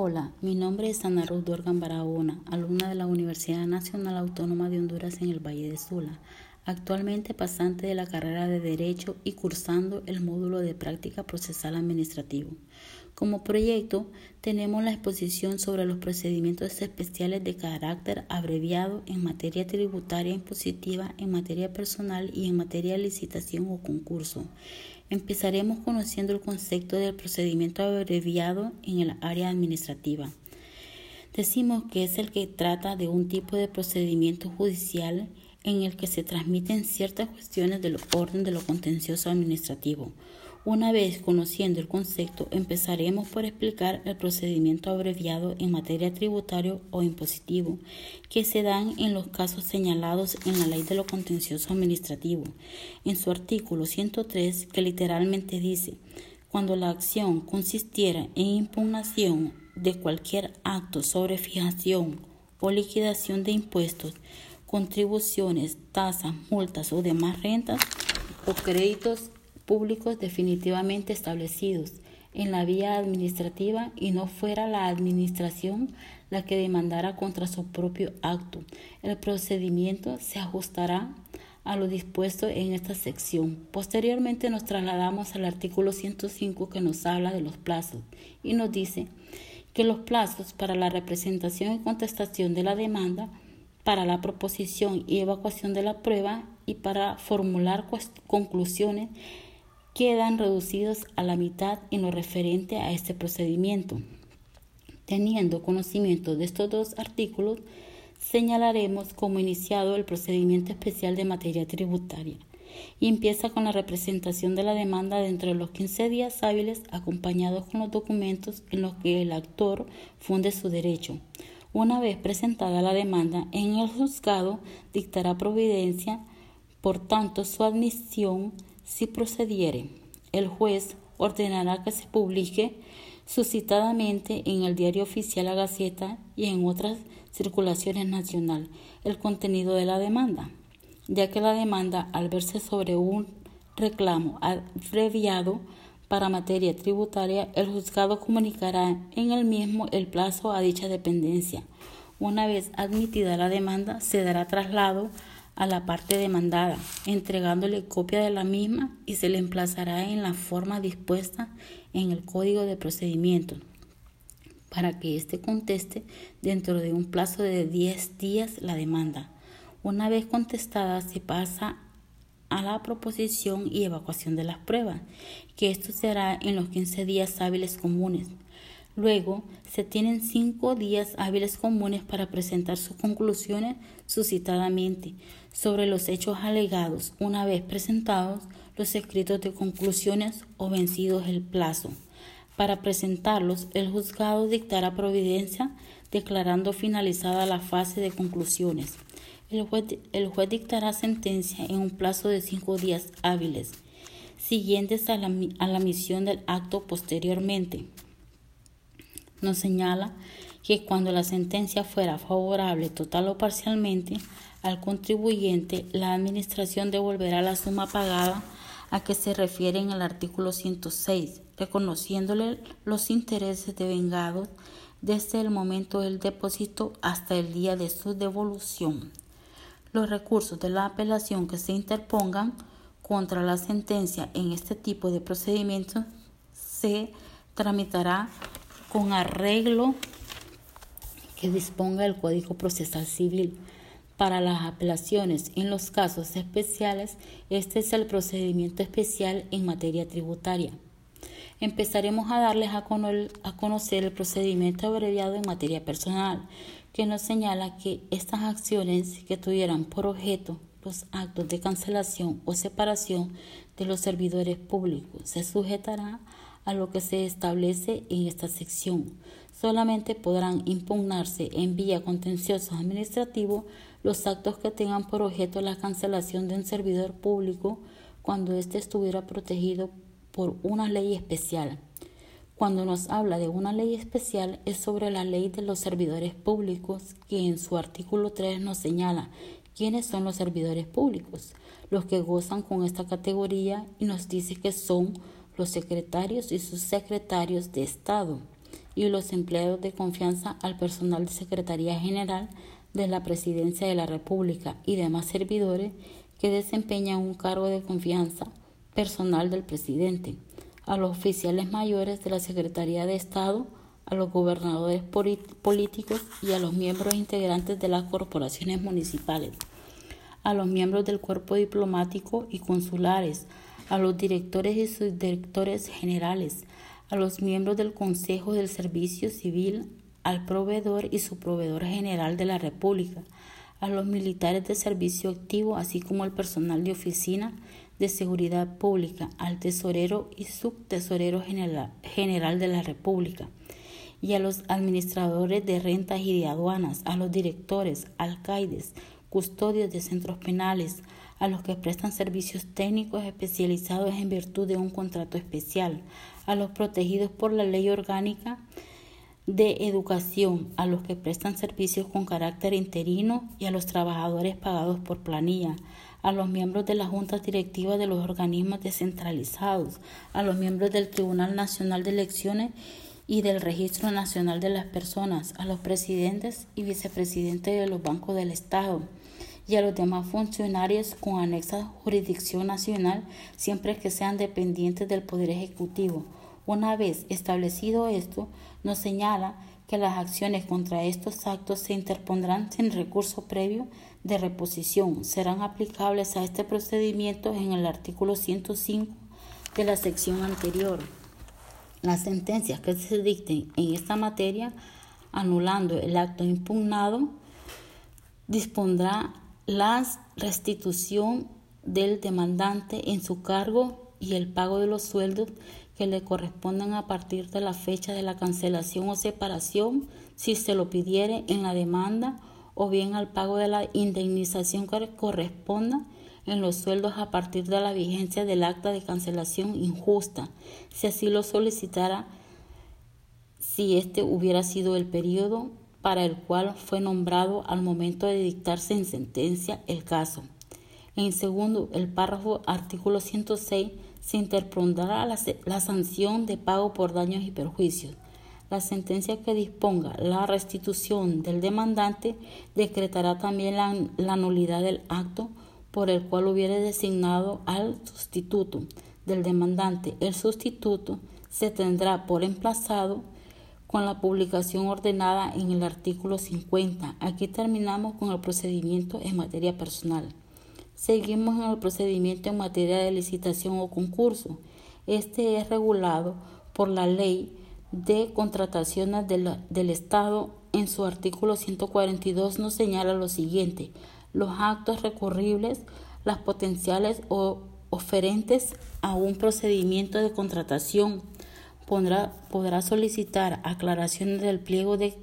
Hola, mi nombre es Ana Ruth Dorgan Barahona, alumna de la Universidad Nacional Autónoma de Honduras en el Valle de Sula, actualmente pasante de la carrera de Derecho y cursando el módulo de Práctica Procesal Administrativo. Como proyecto, tenemos la exposición sobre los procedimientos especiales de carácter abreviado en materia tributaria impositiva, en materia personal y en materia de licitación o concurso. Empezaremos conociendo el concepto del procedimiento abreviado en el área administrativa. Decimos que es el que trata de un tipo de procedimiento judicial en el que se transmiten ciertas cuestiones del orden de lo contencioso administrativo una vez conociendo el concepto, empezaremos por explicar el procedimiento abreviado en materia tributario o impositivo que se dan en los casos señalados en la Ley de lo Contencioso Administrativo, en su artículo 103 que literalmente dice, cuando la acción consistiera en impugnación de cualquier acto sobre fijación o liquidación de impuestos, contribuciones, tasas, multas o demás rentas o créditos públicos definitivamente establecidos en la vía administrativa y no fuera la administración la que demandara contra su propio acto. El procedimiento se ajustará a lo dispuesto en esta sección. Posteriormente nos trasladamos al artículo 105 que nos habla de los plazos y nos dice que los plazos para la representación y contestación de la demanda, para la proposición y evacuación de la prueba y para formular conclusiones quedan reducidos a la mitad en lo referente a este procedimiento. Teniendo conocimiento de estos dos artículos, señalaremos como iniciado el procedimiento especial de materia tributaria y empieza con la representación de la demanda dentro de los 15 días hábiles acompañados con los documentos en los que el actor funde su derecho. Una vez presentada la demanda en el juzgado, dictará providencia, por tanto su admisión si procediere, el juez ordenará que se publique suscitadamente en el diario oficial La Gaceta y en otras circulaciones nacional el contenido de la demanda, ya que la demanda, al verse sobre un reclamo abreviado para materia tributaria, el juzgado comunicará en el mismo el plazo a dicha dependencia. Una vez admitida la demanda, se dará traslado a la parte demandada, entregándole copia de la misma y se le emplazará en la forma dispuesta en el Código de Procedimiento para que éste conteste dentro de un plazo de 10 días la demanda. Una vez contestada se pasa a la proposición y evacuación de las pruebas, que esto será en los 15 días hábiles comunes. Luego, se tienen cinco días hábiles comunes para presentar sus conclusiones suscitadamente sobre los hechos alegados una vez presentados los escritos de conclusiones o vencidos el plazo. Para presentarlos, el juzgado dictará providencia declarando finalizada la fase de conclusiones. El juez, dictará sentencia en un plazo de cinco días hábiles, siguientes a la, a la misión del acto posteriormente nos señala que cuando la sentencia fuera favorable total o parcialmente al contribuyente, la Administración devolverá la suma pagada a que se refiere en el artículo 106, reconociéndole los intereses devengados desde el momento del depósito hasta el día de su devolución. Los recursos de la apelación que se interpongan contra la sentencia en este tipo de procedimientos se tramitará con arreglo que disponga el Código Procesal Civil. Para las apelaciones en los casos especiales, este es el procedimiento especial en materia tributaria. Empezaremos a darles a, conocer el procedimiento abreviado en materia personal, que nos señala que estas acciones que tuvieran por objeto los actos de cancelación o separación de los servidores públicos se sujetará a lo que se establece en esta sección. Solamente podrán impugnarse en vía contencioso administrativo los actos que tengan por objeto la cancelación de un servidor público cuando éste estuviera protegido por una ley especial. Cuando nos habla de una ley especial es sobre la ley de los servidores públicos que en su artículo 3 nos señala quiénes son los servidores públicos, los que gozan con esta categoría y nos dice que son los secretarios y sus secretarios de Estado y los empleados de confianza al personal de Secretaría General de la Presidencia de la República y demás servidores que desempeñan un cargo de confianza personal del presidente, a los oficiales mayores de la Secretaría de Estado, a los gobernadores políticos y a los miembros integrantes de las corporaciones municipales, a los miembros del cuerpo diplomático y consulares, a los directores y subdirectores generales, a los miembros del Consejo del Servicio Civil, al proveedor y su proveedor general de la República, a los militares de servicio activo, así como al personal de oficina de seguridad pública, al tesorero y subtesorero general, general de la República, y a los administradores de rentas y de aduanas, a los directores, alcaides, custodios de centros penales, a los que prestan servicios técnicos especializados en virtud de un contrato especial, a los protegidos por la ley orgánica de educación, a los que prestan servicios con carácter interino y a los trabajadores pagados por planilla, a los miembros de la Junta Directiva de los organismos descentralizados, a los miembros del Tribunal Nacional de Elecciones y del Registro Nacional de las Personas, a los presidentes y vicepresidentes de los bancos del Estado, y a los demás funcionarios con anexa jurisdicción nacional siempre que sean dependientes del Poder Ejecutivo. Una vez establecido esto, nos señala que las acciones contra estos actos se interpondrán sin recurso previo de reposición. Serán aplicables a este procedimiento en el artículo 105 de la sección anterior. Las sentencias que se dicten en esta materia, anulando el acto impugnado, dispondrá la restitución del demandante en su cargo y el pago de los sueldos que le correspondan a partir de la fecha de la cancelación o separación si se lo pidiere en la demanda o bien al pago de la indemnización que corresponda en los sueldos a partir de la vigencia del acta de cancelación injusta, si así lo solicitara, si este hubiera sido el periodo para el cual fue nombrado al momento de dictarse en sentencia el caso. En segundo, el párrafo artículo 106 se interpondrá la, sanción de pago por daños y perjuicios. La sentencia que disponga la restitución del demandante decretará también la, la nulidad del acto por el cual hubiere designado al sustituto del demandante. El sustituto se tendrá por emplazado con la publicación ordenada en el artículo 50. Aquí terminamos con el procedimiento en materia personal. Seguimos en el procedimiento en materia de licitación o concurso. Este es regulado por la ley de contrataciones del, Estado. En su artículo 142 nos señala lo siguiente. Los actos recurribles, las potenciales o oferentes a un procedimiento de contratación podrá solicitar aclaraciones del pliego de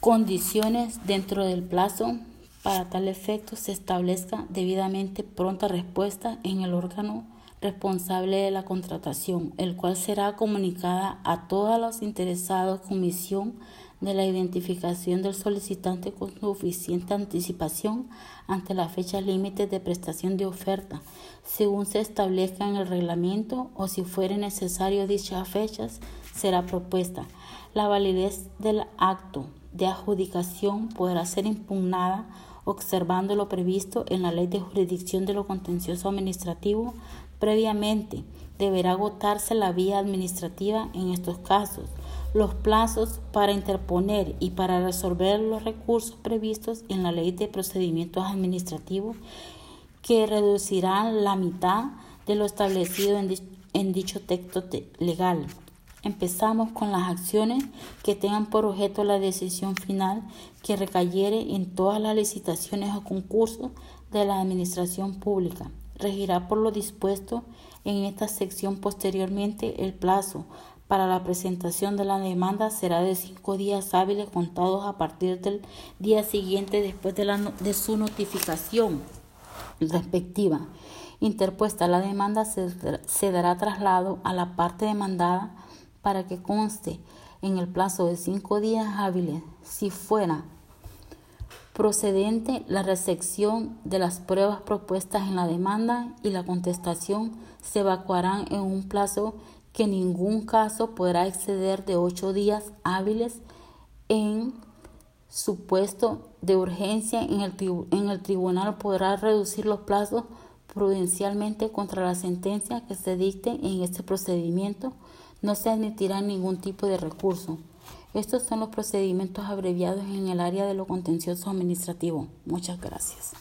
condiciones dentro del plazo para tal efecto se establezca debidamente pronta respuesta en el órgano responsable de la contratación, el cual será comunicada a todos los interesados con misión de la identificación del solicitante con suficiente anticipación ante la fecha límite de prestación de oferta, según se establezca en el reglamento o si fuere necesario dichas fechas, será propuesta. La validez del acto de adjudicación podrá ser impugnada observando lo previsto en la Ley de Jurisdicción de lo Contencioso Administrativo previamente. Deberá agotarse la vía administrativa en estos casos los plazos para interponer y para resolver los recursos previstos en la Ley de Procedimientos Administrativos que reducirán la mitad de lo establecido en, dicho texto legal. Empezamos con las acciones que tengan por objeto la decisión final que recayere en todas las licitaciones o concursos de la Administración Pública. Regirá por lo dispuesto en esta sección posteriormente el plazo para la presentación de la demanda será de cinco días hábiles contados a partir del día siguiente después de, la, de su notificación respectiva. Interpuesta la demanda se, se dará traslado a la parte demandada para que conste en el plazo de cinco días hábiles si fuera procedente la recepción de las pruebas propuestas en la demanda y la contestación se evacuarán en un plazo que ningún caso podrá exceder de ocho días hábiles en supuesto de urgencia en el, en el tribunal podrá reducir los plazos prudencialmente contra la sentencia que se dicte en este procedimiento, no se admitirá ningún tipo de recurso. Estos son los procedimientos abreviados en el área de lo contencioso administrativo. Muchas gracias.